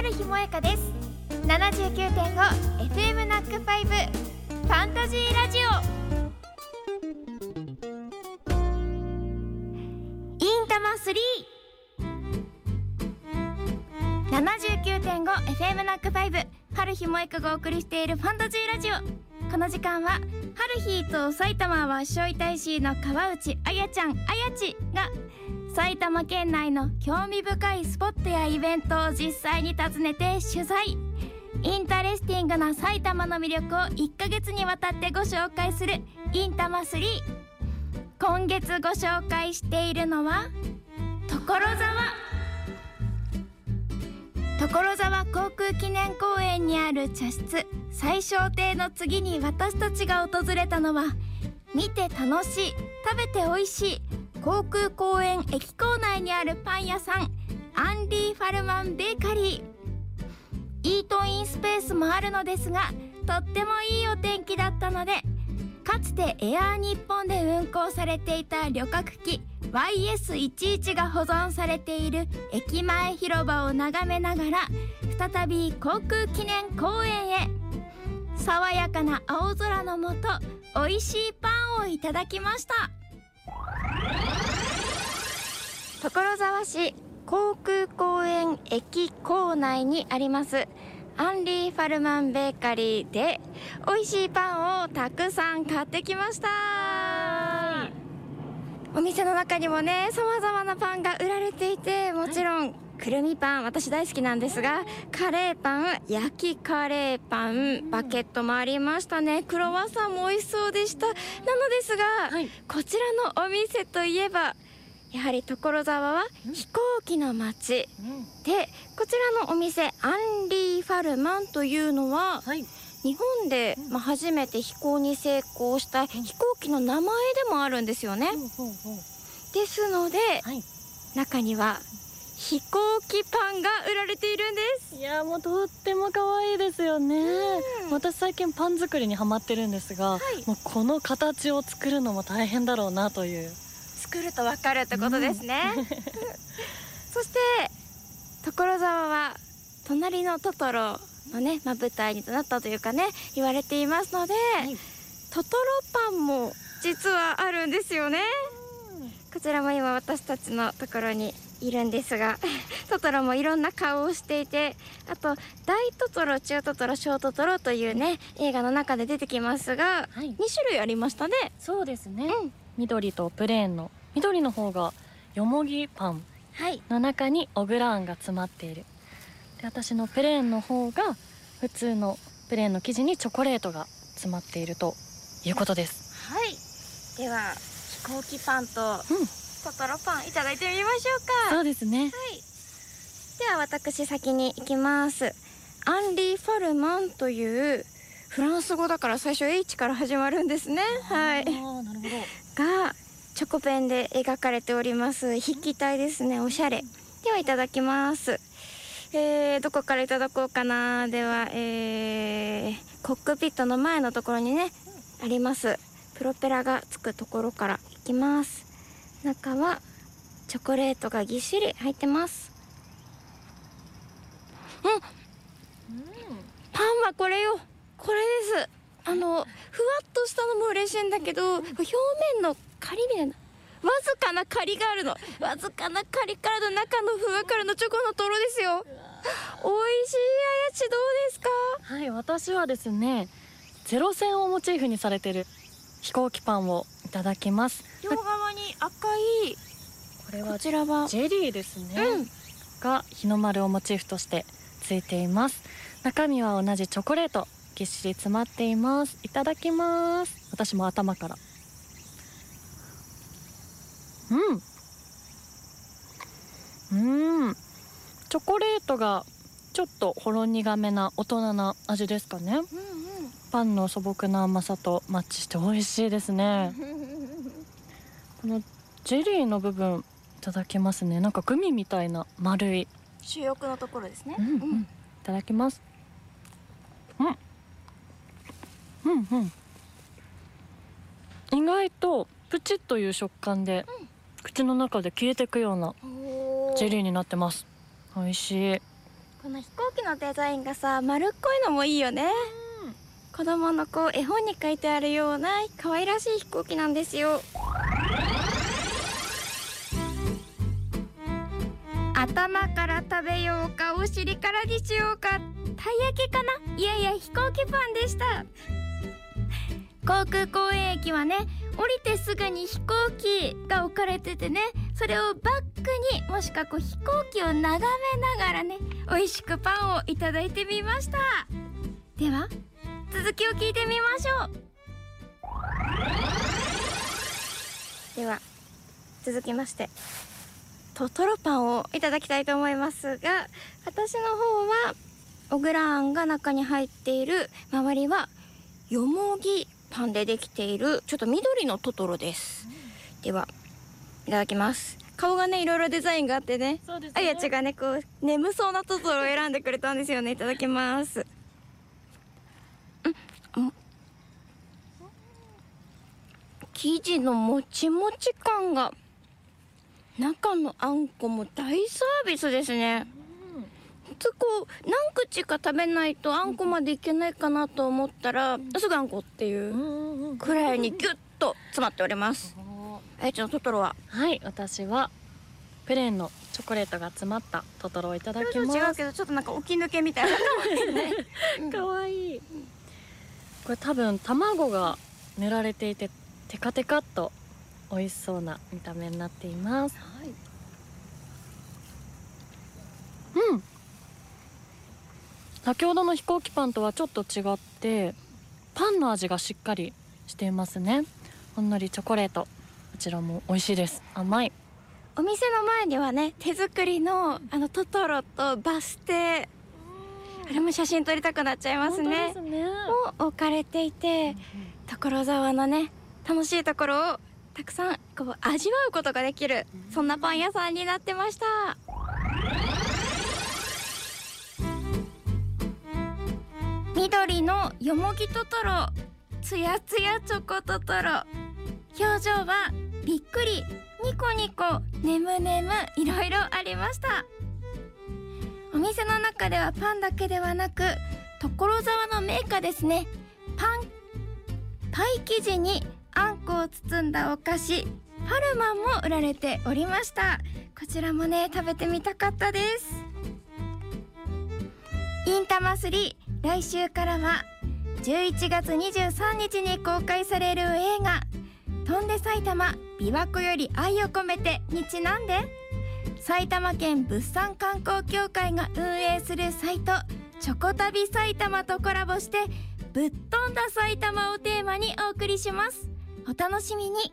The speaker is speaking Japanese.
春日萌香です。79.5FM ナックファイブファンタジーラジオ。インタマ 379.5FM ナックファイブ春日萌香がお送りしているファンタジーラジオ。この時間は春日と埼玉はしょい大使の川内あやちゃんあやちが埼玉県内の興味深いスポットやイベントを実際に訪ねて取材。 interesting な埼玉の魅力を1ヶ月にわたってご紹介するいんたま3今月ご紹介しているのは所沢。所沢航空記念公園にある茶室。彩翔亭の次に私たちが訪れたのは見て楽しい食べて美味しい航空公園駅構内にあるパン屋さんアンディ・ファルマン・ベーカリー。イートインスペースもあるのですがとってもいいお天気だったのでかつてエアー日本で運行されていた旅客機 YS11 が保存されている駅前広場を眺めながら再び航空記念公園へ。爽やかな青空のもと美味しいパンをいただきました。所沢市航空公園駅構内にありますアンリー・ファルマン・ベーカリーで美味しいパンをたくさん買ってきました。お店の中にもね様々なパンが売られていてもちろん、くるみパン私大好きなんですがカレーパン焼きカレーパンバケットもありましたね。クロワッサンも美味しそうでした。なのですが、はい。こちらのお店といえばやはり所沢は飛行機の街でこちらのお店アンリー・ファルマンというのははい。日本で、まあ、初めて飛行に成功した飛行機の名前でもあるんですよね。ですのではい。中には飛行機パンが売られているんです。いやもうとっても可愛いですよね。うん私最近パン作りにハマってるんですが、いもうこの形を作るのも大変だろうなという。作るとわかるってことですね。そして所沢は隣のトトロのね、まあ、舞台になったというかね言われていますので、いトトロパンも実はあるんですよね。こちらも今私たちのところにいるんですが トトロもいろんな顔をしていてあと大トトロ中トトロ小トトロというね映画の中で出てきますがはい2。種類ありましたね。そうですね。うん緑とプレーンの緑の方がよもぎパンはいの中にオグラーンが詰まっている。で私のプレーンの方が普通のプレーンの生地にチョコレートが詰まっているということです。はいでは飛行機パンとうん。トトロパンいただいてみましょうかそうですね。はいでは私先に行きますアンリー・ファルマンというフランス語だから最初 H から始まるんですねはいなるほど。がチョコペンで描かれております。筆記体ですね。おしゃれ。ではいただきます。えー、どこからいただこうかな。ではえー、コックピットの前のところにねあります。プロペラがつくところからいきます。中はチョコレートがぎっしり入ってます。うん。パンはこれよ。これです。あのふわっとしたのも嬉しいんだけど表面のカリみたいなわずかなカリがあるのわずかなカリからの中のふわからのチョコのとろですよ美味しいあやちどうですか？はい、私はですね、ゼロ戦をモチーフにされてる飛行機パンをいただきます。両側に赤いこれはこちらはジェリーですね。うんが日の丸をモチーフとしてついています。中身は同じチョコレートぎっしり詰まっています。いただきます。私も頭から。うん。うん。チョコレートがちょっとほろ苦めな大人な味ですかね。うんパンの素朴な甘さとマッチして美味しいですね。このジェリーの部分いただきますね。なんかグミみたいな丸い。主翼のところですねうんうん。いただきます。うん。うんうん。意外とプチッという食感で、口の中で消えていくようなおジェリーになってます。美味しい。この飛行機のデザインがさ丸っこいのもいいよね。子供のこう絵本に書いてあるような可愛らしい飛行機なんですよ。頭から食べようかお尻からにしようか。たい焼きかな？いやいや飛行機パンでした。航空公園駅はね降りてすぐに飛行機が置かれててねそれをバックにもしくはこう飛行機を眺めながらね美味しくパンをいただいてみました。では続きを聞いてみましょう。では続きましてトトロパンをいただきたいと思いますが私の方は小倉あんが中に入っている周りはよもぎパンでできているちょっと緑のトトロです、うん、ではいただきます。顔がねいろいろデザインがあってね。そうですね。あやちがね。こう眠そうなトトロを選んでくれたんですよね。いただきます。うん。生地のもちもち感が中のあんこも大サービスですね、普通こう何口か食べないとあんこまでいけないかなと思ったら、すぐあんこっていうくらいにギュッと詰まっております。あやちゃんトトロは？はい私はプレーンのチョコレートが詰まったトトロをいただきます。違うけどちょっとなんか起き抜けみたいな。可愛い。これ多分卵が塗られていてテカテカっと美味しそうな見た目になっています、はい、うん先ほどの飛行機パンとはちょっと違ってパンの味がしっかりしていますね。ほんのりチョコレート。こちらも美味しいです。甘い。お店の前にはね手作りのあのトトロとバス停。あれも写真撮りたくなっちゃいますね。すね。を置かれていて、所沢のね楽しいところをたくさんこう味わうことができるそんなパン屋さんになってました緑のよもぎトトロつやつやチョコトトロ。表情はびっくりニコニコねむねむいろいろありました。お店の中ではパンだけではなく所沢のメーカーですね。パンパイ生地にあんこを包んだお菓子パルマンも売られておりました。こちらもね食べてみたかったです。インタマ3来週からは11月23日に公開される映画「翔んで埼玉琵琶湖より愛を込めて」にちなんで埼玉県物産観光協会が運営するサイト「チョコ旅埼玉」とコラボしてぶっ飛んだ埼玉をテーマにお送りします。お楽しみに。